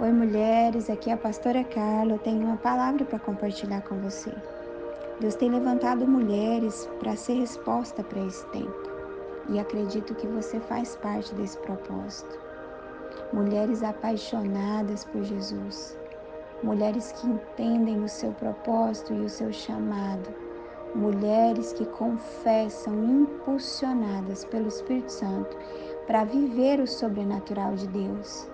Oi, mulheres, aqui é a pastora Carla. Eu tenho uma palavra para compartilhar com você. Deus tem levantado mulheres para ser resposta para esse tempo. E acredito que você faz parte desse propósito. Mulheres apaixonadas por Jesus. Mulheres que entendem o seu propósito e o seu chamado. Mulheres que confessam, impulsionadas pelo Espírito Santo, para viver o sobrenatural de Deus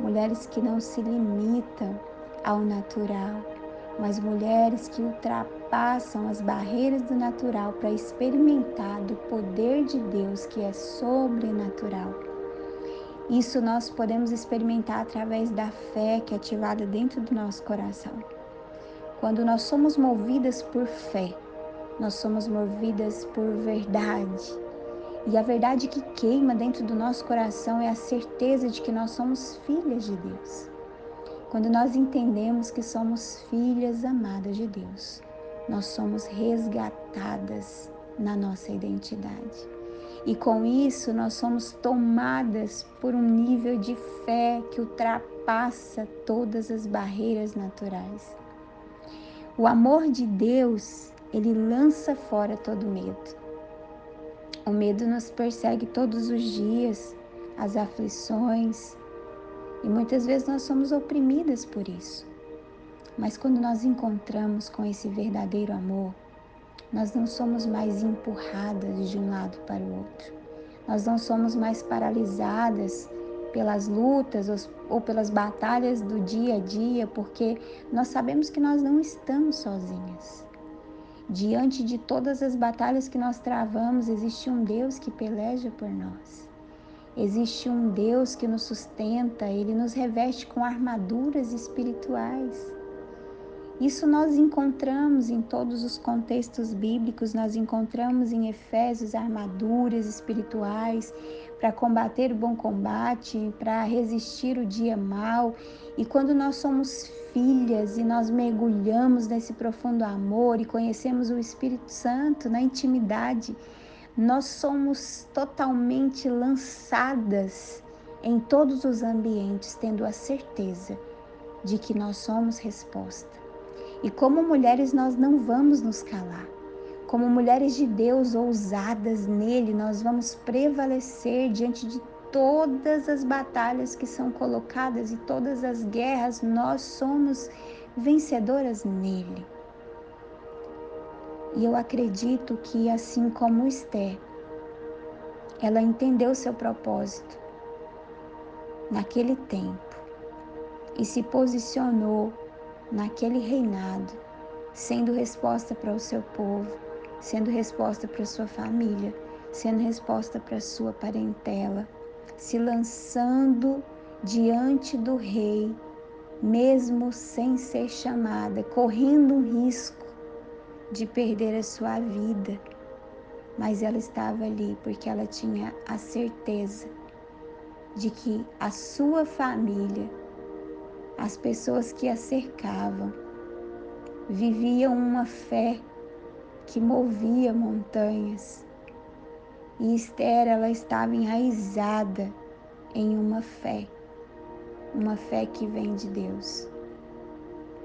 mulheres que não se limitam ao natural, mas mulheres que ultrapassam as barreiras do natural para experimentar do poder de Deus que é sobrenatural. Isso nós podemos experimentar através da fé que é ativada dentro do nosso coração. Quando nós somos movidas por fé, nós somos movidas por verdade, e a verdade que queima dentro do nosso coração é a certeza de que nós somos filhas de Deus. Quando nós entendemos que somos filhas amadas de Deus, nós somos resgatadas na nossa identidade. E com isso, nós somos tomadas por um nível de fé que ultrapassa todas as barreiras naturais. O amor de Deus, ele lança fora todo medo. O medo nos persegue todos os dias, as aflições, e muitas vezes nós somos oprimidas por isso. Mas quando nós encontramos com esse verdadeiro amor, nós não somos mais empurradas de um lado para o outro. Nós não somos mais paralisadas pelas lutas ou pelas batalhas do dia a dia, porque nós sabemos que nós não estamos sozinhas. Diante de todas as batalhas que nós travamos, existe um Deus que peleja por nós. Existe um Deus que nos sustenta, ele nos reveste com armaduras espirituais. Isso nós encontramos em todos os contextos bíblicos, nós encontramos em Efésios armaduras espirituais para combater o bom combate, para resistir o dia mal. E quando nós somos filhas e nós mergulhamos nesse profundo amor e conhecemos o Espírito Santo na intimidade, nós somos totalmente lançadas em todos os ambientes, tendo a certeza de que nós somos resposta. E como mulheres, nós não vamos nos calar. Como mulheres de Deus ousadas nele, nós vamos prevalecer diante de todas as batalhas que são colocadas e todas as guerras, nós somos vencedoras nele. E eu acredito que, assim como Esther, ela entendeu seu propósito naquele tempo e se posicionou naquele reinado, sendo resposta para o seu povo, sendo resposta para sua família, sendo resposta para sua parentela, se lançando diante do rei, mesmo sem ser chamada, correndo um risco de perder a sua vida. Mas ela estava ali porque ela tinha a certeza de que a sua família as pessoas que a cercavam viviam uma fé que movia montanhas. E Esther, ela estava enraizada em uma fé, uma fé que vem de Deus.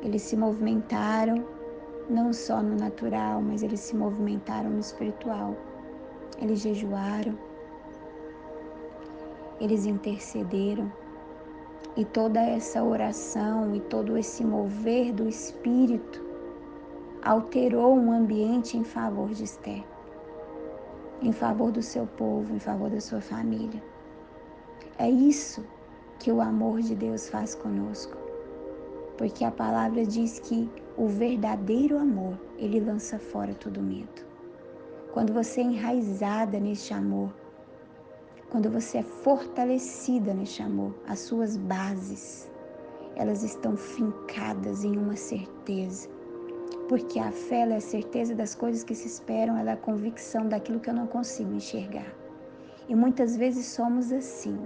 Eles se movimentaram não só no natural, mas eles se movimentaram no espiritual. Eles jejuaram, eles intercederam e toda essa oração e todo esse mover do Espírito alterou um ambiente em favor de Esther, em favor do seu povo, em favor da sua família. É isso que o amor de Deus faz conosco, porque a palavra diz que o verdadeiro amor, ele lança fora todo medo. Quando você é enraizada neste amor, quando você é fortalecida neste amor, as suas bases, elas estão fincadas em uma certeza. Porque a fé é a certeza das coisas que se esperam, ela é a convicção daquilo que eu não consigo enxergar. E muitas vezes somos assim.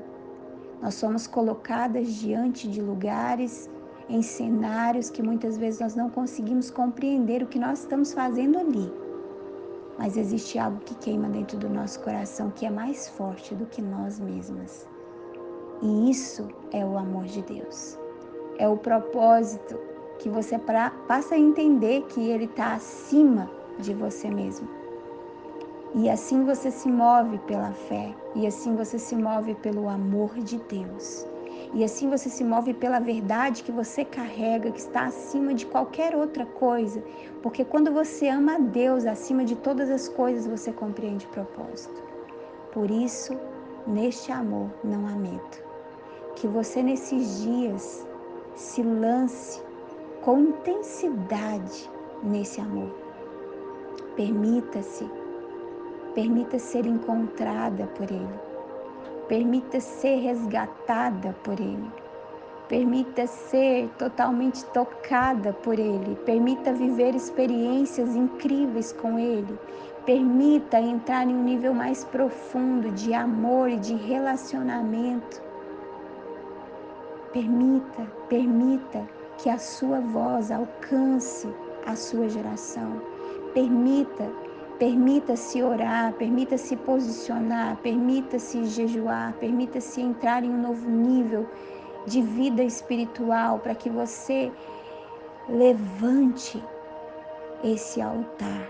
Nós somos colocadas diante de lugares, em cenários que muitas vezes nós não conseguimos compreender o que nós estamos fazendo ali mas existe algo que queima dentro do nosso coração que é mais forte do que nós mesmas. E isso é o amor de Deus. é o propósito que você pra, passa a entender que ele está acima de você mesmo. E assim você se move pela fé, e assim você se move pelo amor de Deus. E assim você se move pela verdade que você carrega, que está acima de qualquer outra coisa. Porque quando você ama a Deus acima de todas as coisas, você compreende o propósito. Por isso, neste amor não há medo. Que você nesses dias se lance com intensidade nesse amor. Permita-se, permita ser encontrada por Ele, permita ser resgatada por Ele, permita ser totalmente tocada por Ele, permita viver experiências incríveis com Ele, permita entrar em um nível mais profundo de amor e de relacionamento. Permita, permita que a sua voz alcance a sua geração. Permita, permita-se orar, permita-se posicionar, permita-se jejuar, permita-se entrar em um novo nível de vida espiritual para que você levante esse altar.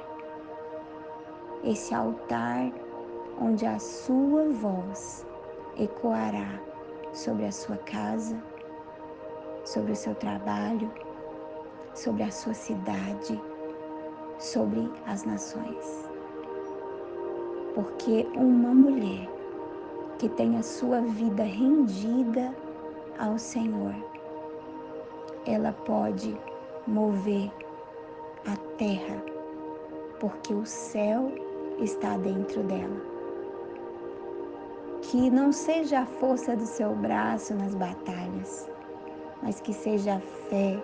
Esse altar onde a sua voz ecoará sobre a sua casa, sobre o seu trabalho, sobre a sua cidade, sobre as nações. Porque uma mulher que tem a sua vida rendida ao Senhor, ela pode mover a terra, porque o céu está dentro dela. Que não seja a força do seu braço nas batalhas, mas que seja a fé,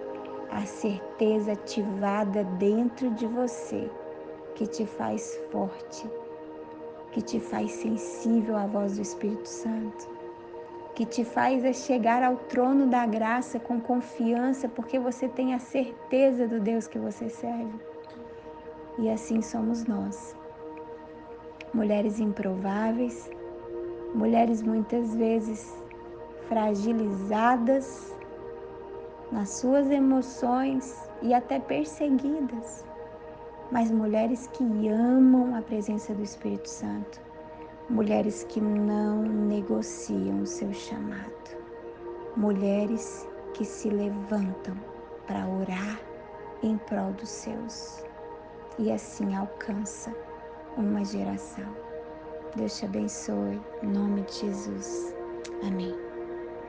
a certeza ativada dentro de você que te faz forte, que te faz sensível à voz do Espírito Santo, que te faz chegar ao trono da graça com confiança, porque você tem a certeza do Deus que você serve. E assim somos nós. Mulheres improváveis, mulheres muitas vezes fragilizadas nas suas emoções e até perseguidas, mas mulheres que amam a presença do Espírito Santo, mulheres que não negociam o seu chamado, mulheres que se levantam para orar em prol dos seus e assim alcança uma geração. Deus te abençoe, em nome de Jesus. Amém.